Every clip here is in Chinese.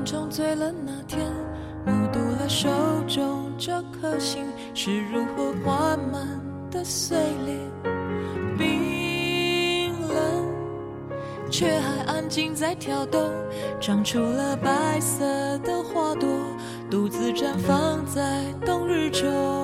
梦中醉了那天，目睹了手中这颗心是如何缓慢的碎裂，冰冷却还安静在跳动，长出了白色的花朵，独自绽放在冬日中。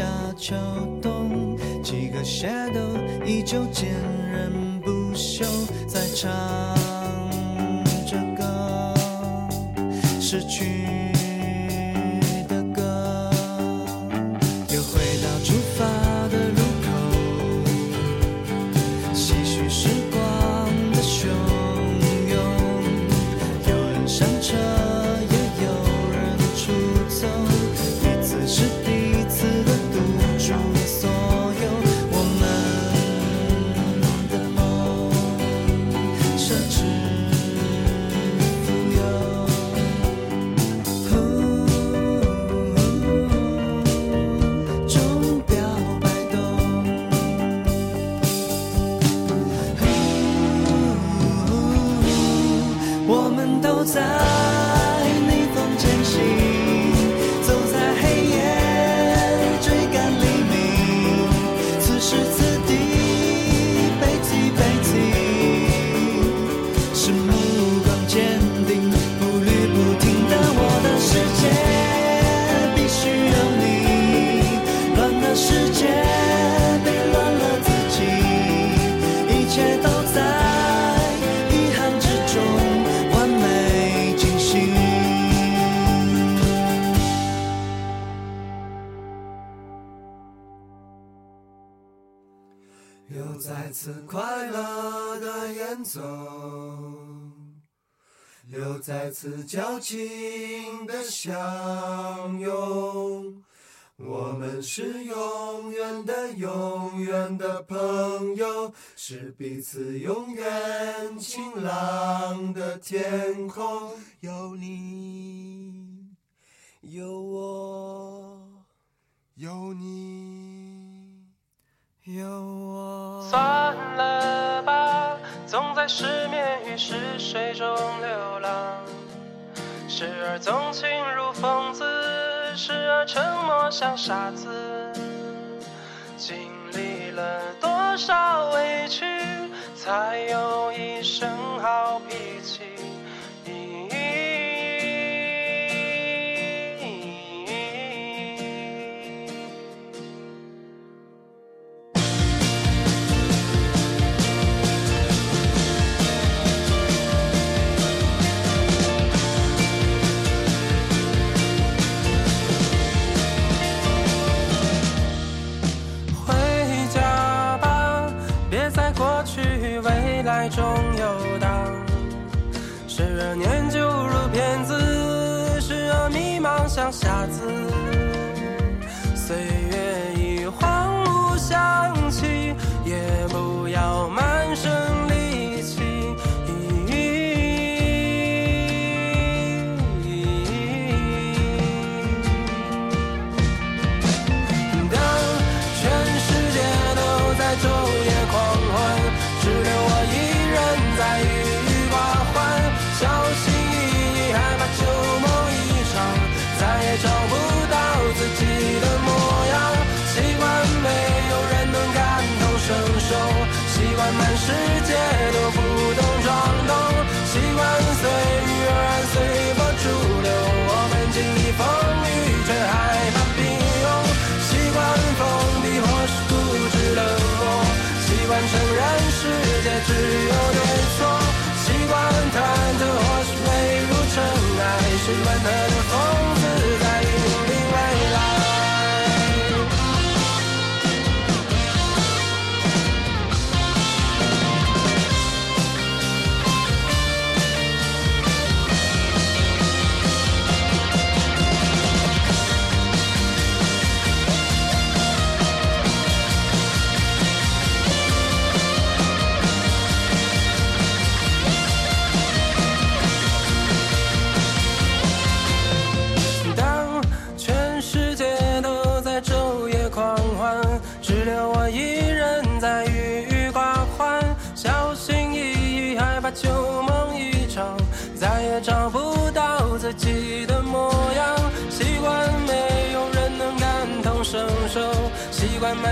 夏秋彼此交情的相拥，我们是永远的永远的朋友，是彼此永远晴朗的天空。有你，有我，有你，有我。算了吧，总在失眠与失睡中流浪。时而纵情如疯子时而沉默像傻子。经历了多少委屈才有一身好脾气。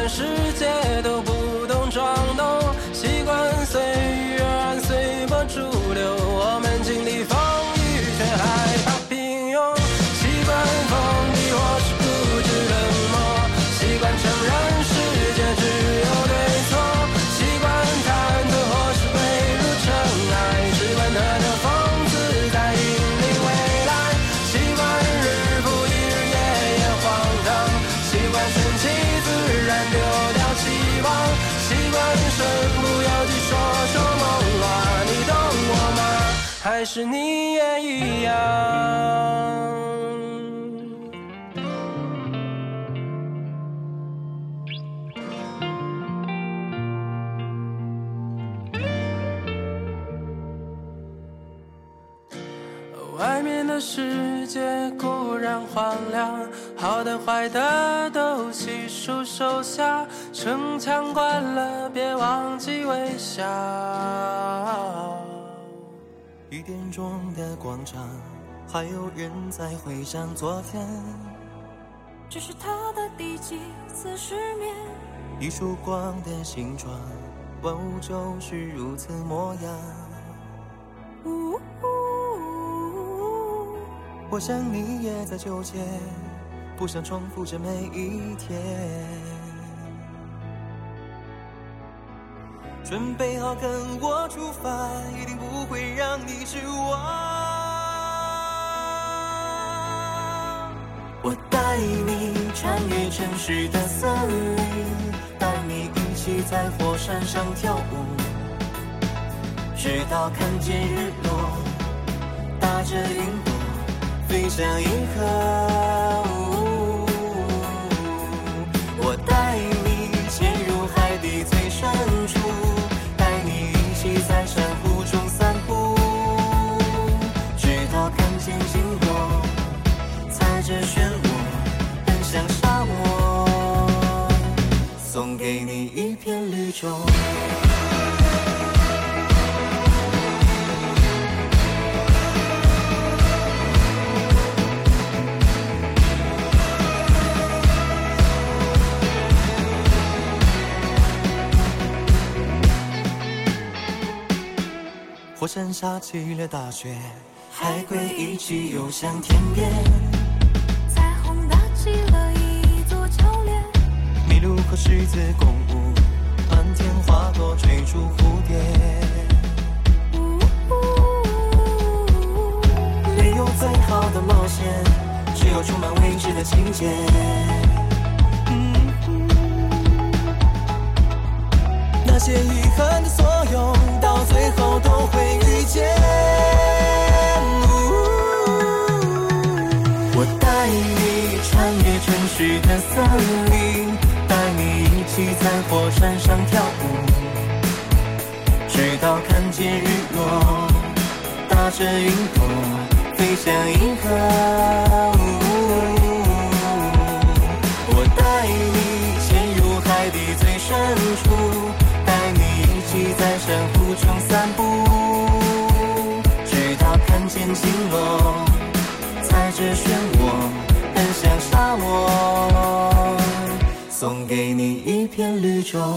世界都也一样？外面的世界固然荒凉，好的坏的都悉数收下，城墙关了，别忘记微笑。一点中的广场，还有人在回想昨天。这是他的第几次失眠？一束光的形状，万物就是如此模样。呜呜我想你也在纠结，不想重复着每一天。准备好跟我出发，一定不会让你失望。我带你穿越城市的森林，带你一起在火山上跳舞，直到看见日落，搭着云朵。飞向银河。我带你潜入海底最深处，给你一片绿洲。火山下起了大雪，海龟一起游向天边。和狮子共舞，漫天花朵追逐蝴蝶。没有最好的冒险，只有充满未知的情节。那些遗憾的所有，到最后都会遇见。我带你穿越城市的森林，起在火山上跳舞，直到看见日落，搭着云朵飞向银河。我带你潜入海底最深处，带你一起在珊瑚中散步，直到看见星落，踩着漩涡奔向沙漠，送给你一片绿洲。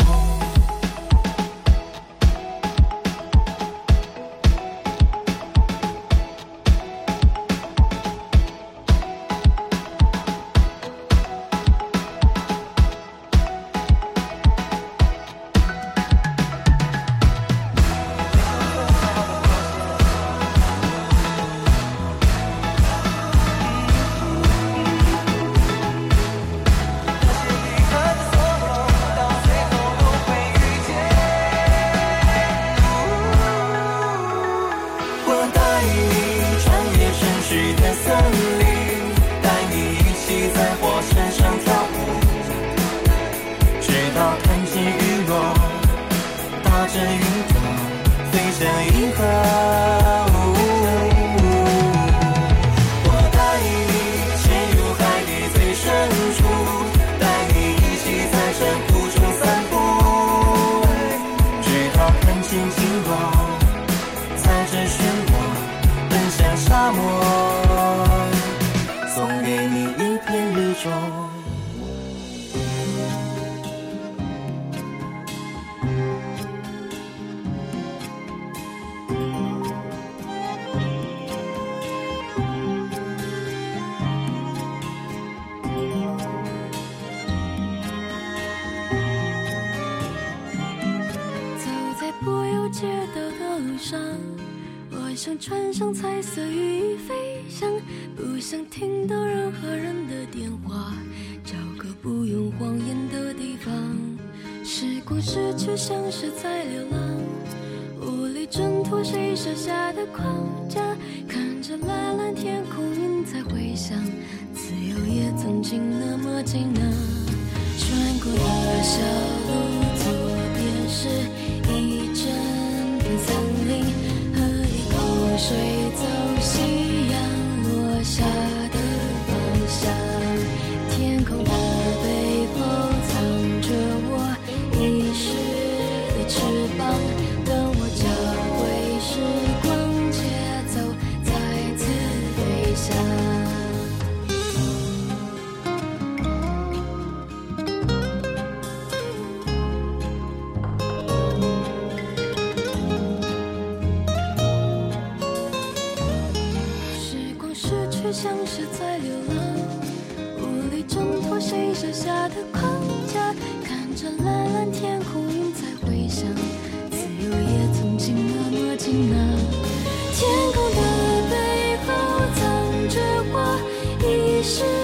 你是。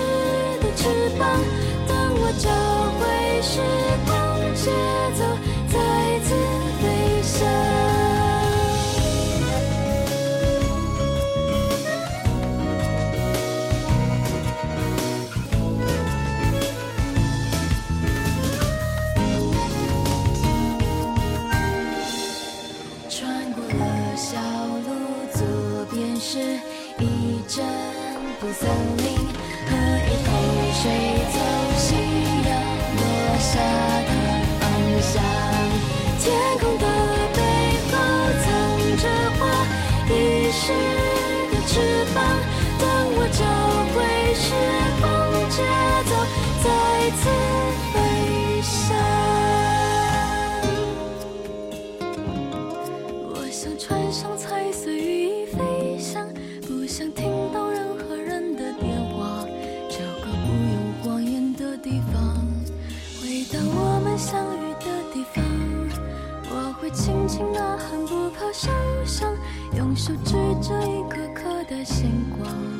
呐喊不怕受伤，用手指着一颗颗的星光。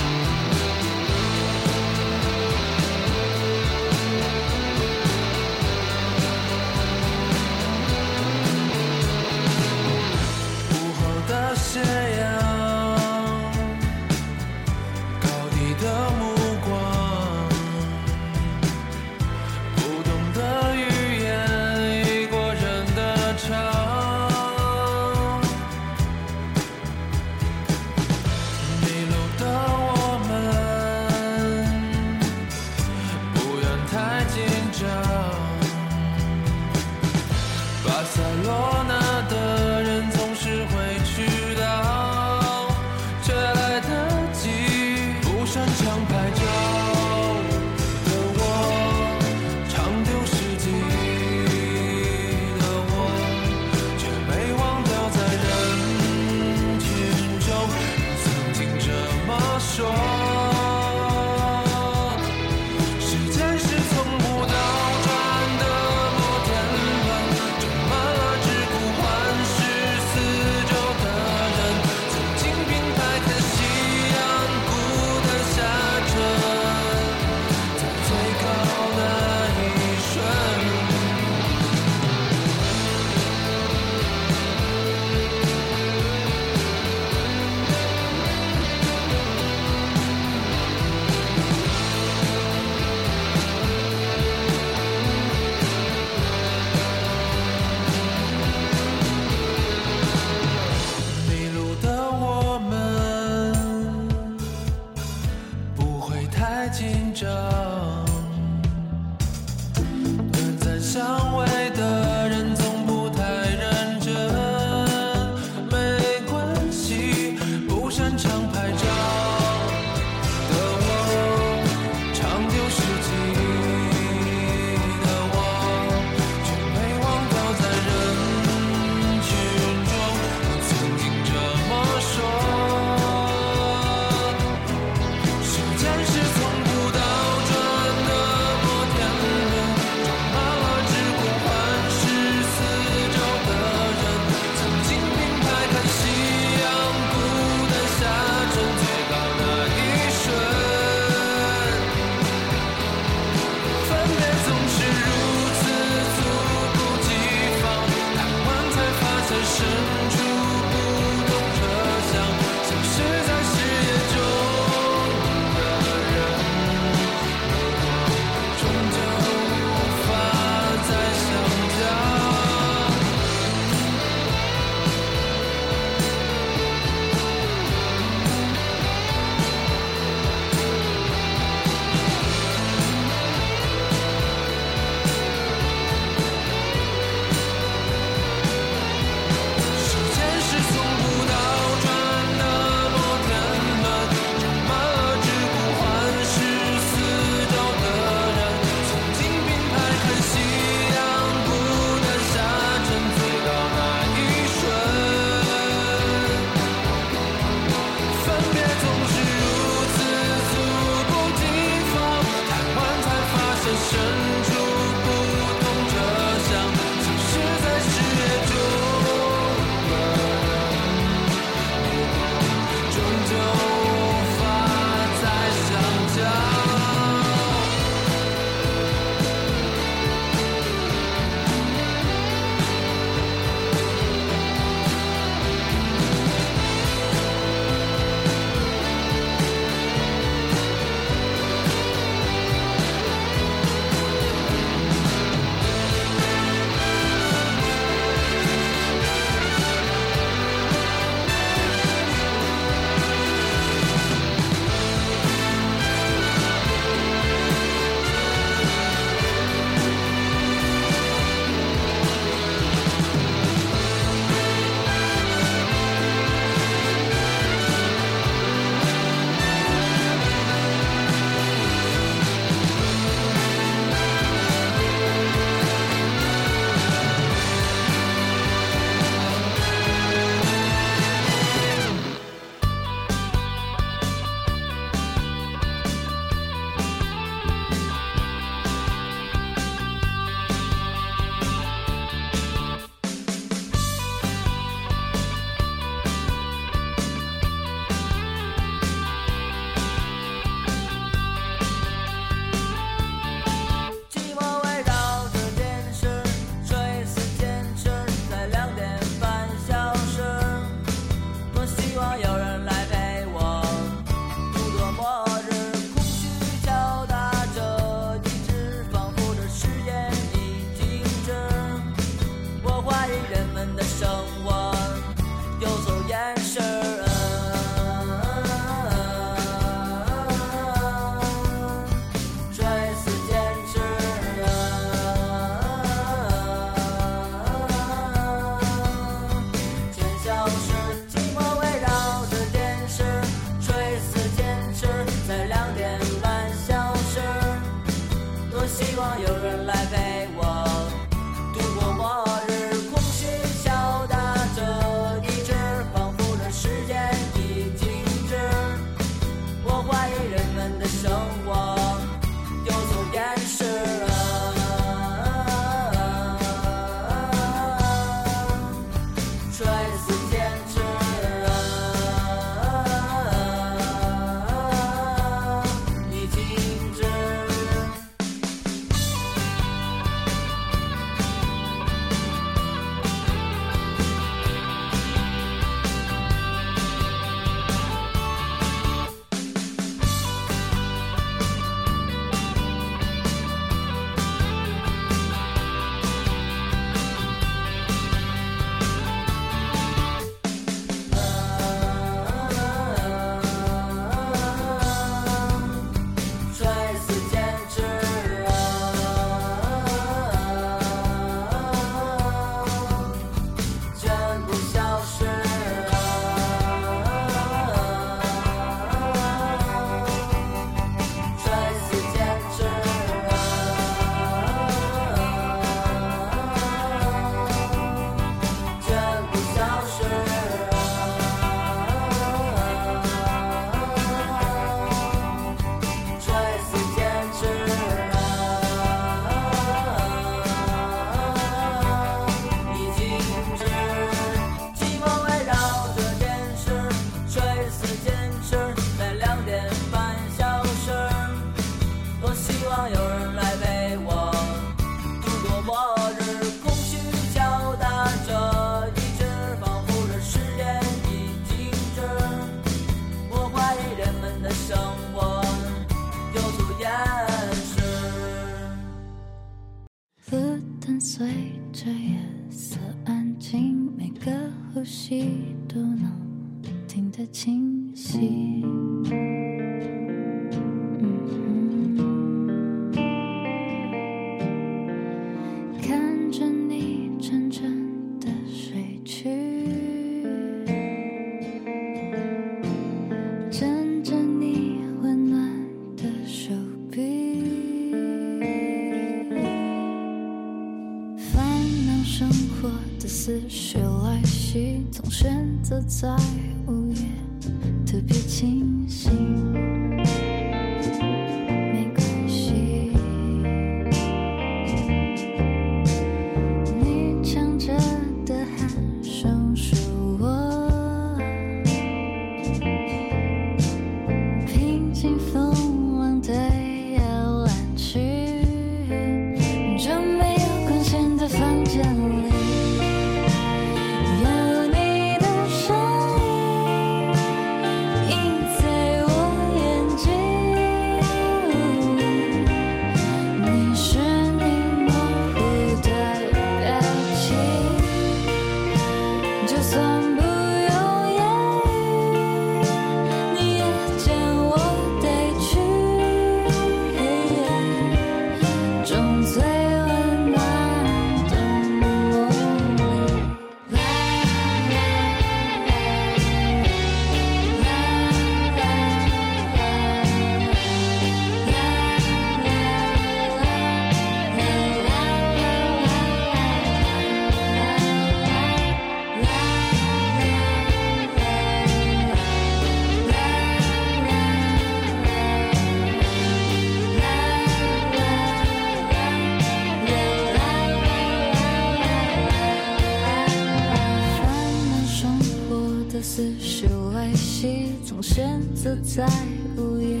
在午夜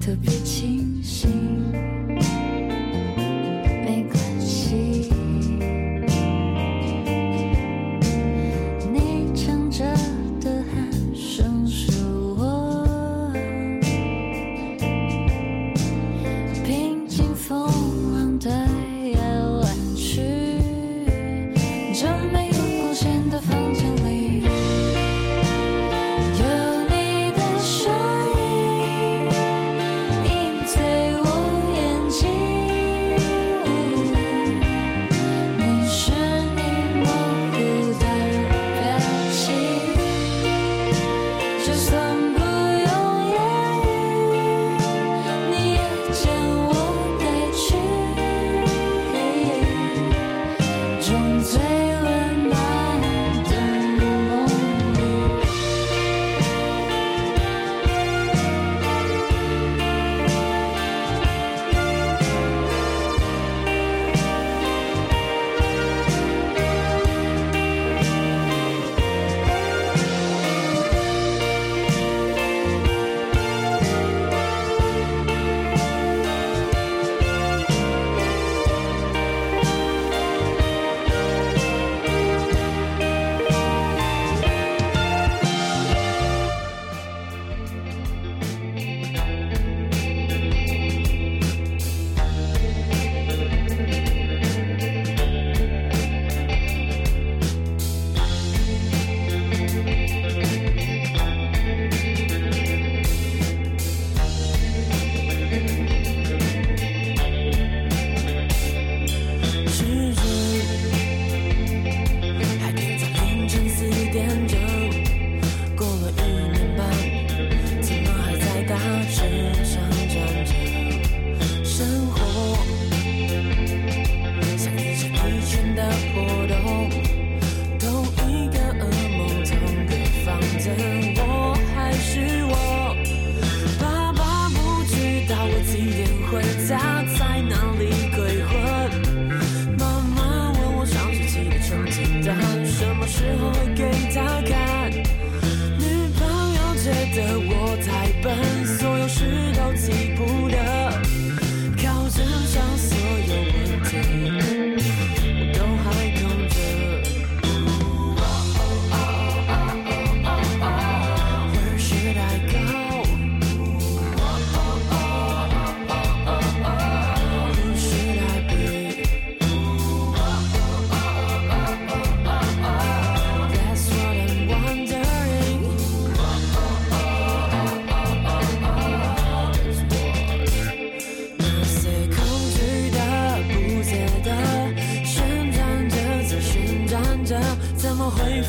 特别清醒。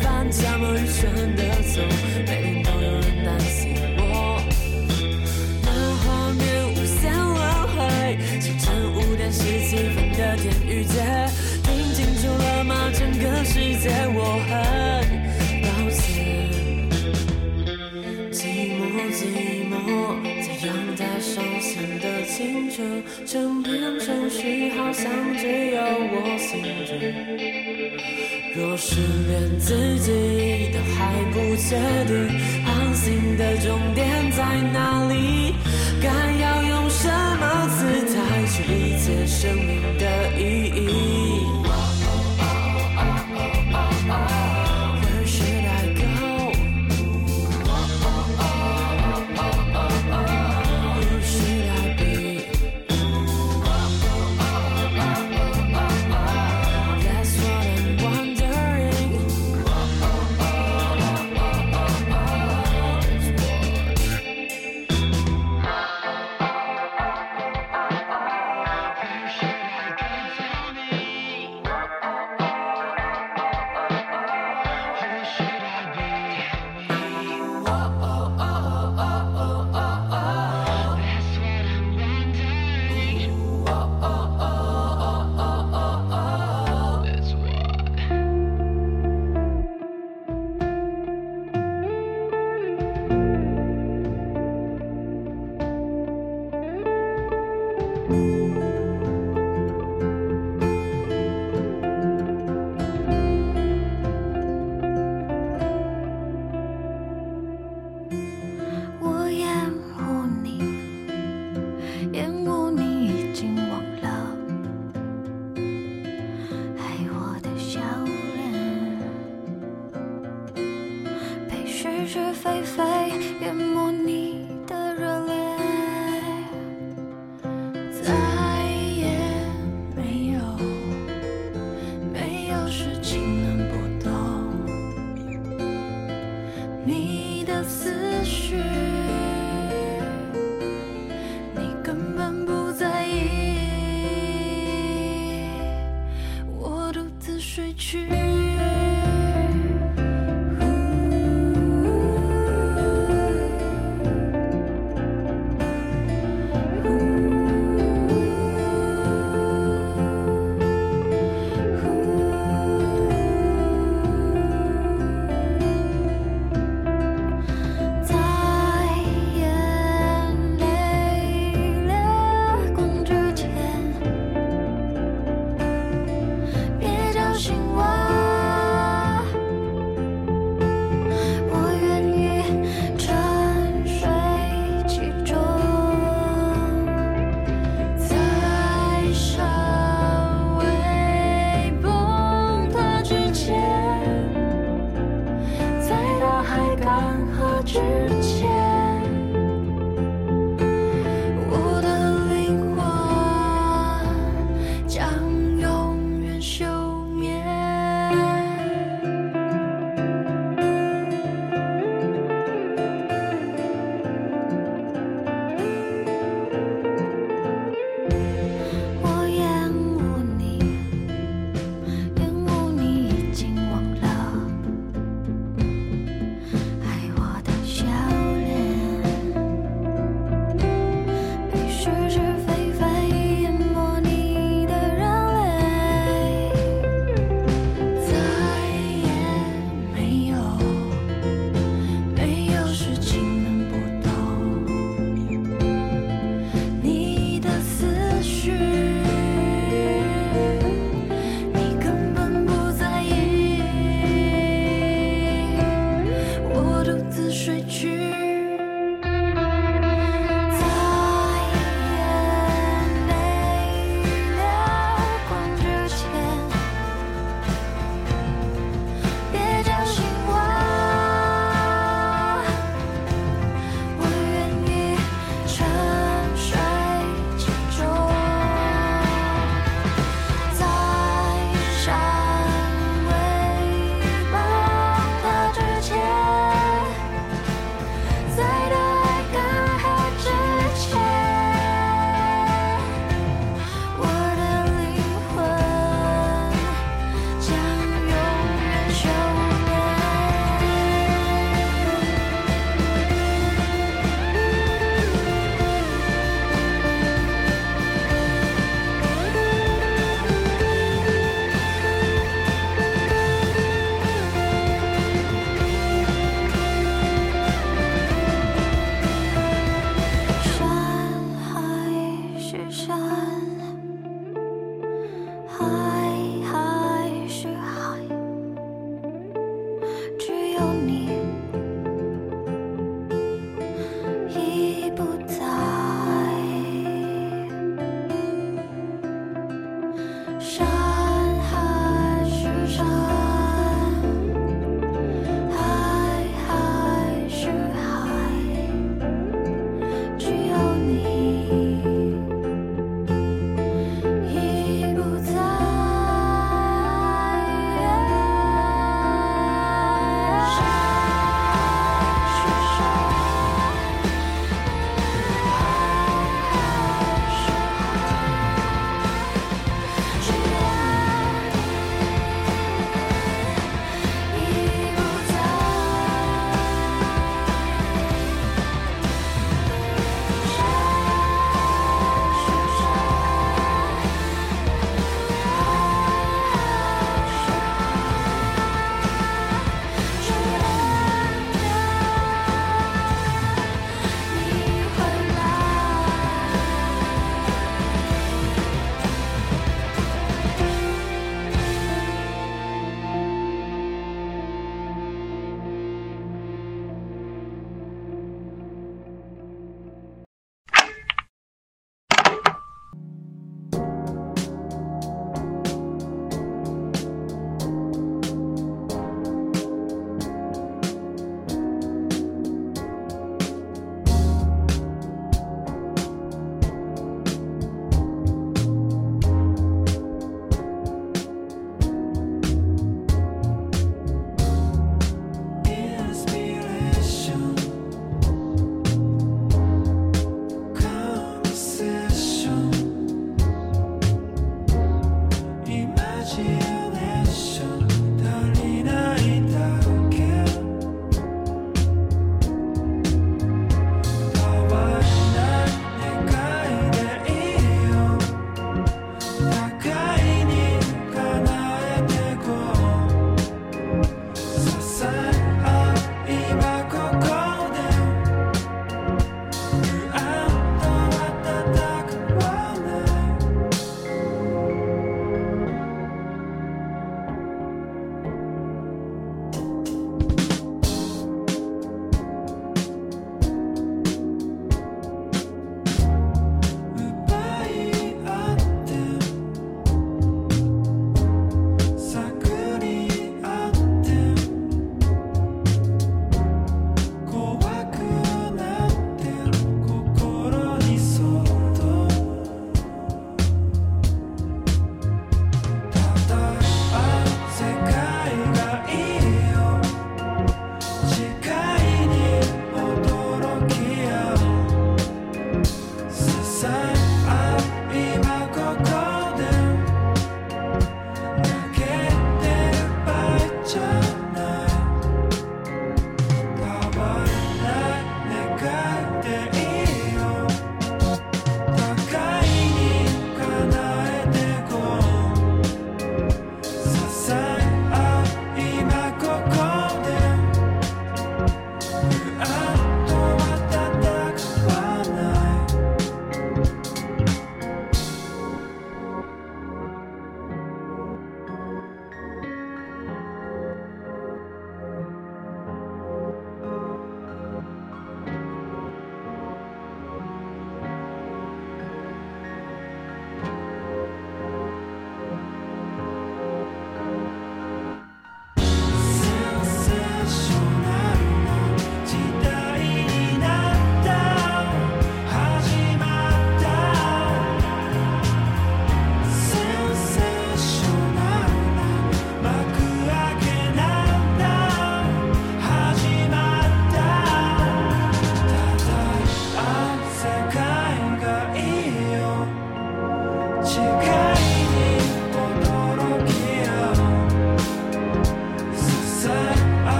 饭，怎么愚蠢的走？若是连自己都还不确定航行的终点在哪里，该要用什么姿态去理解生命的意义。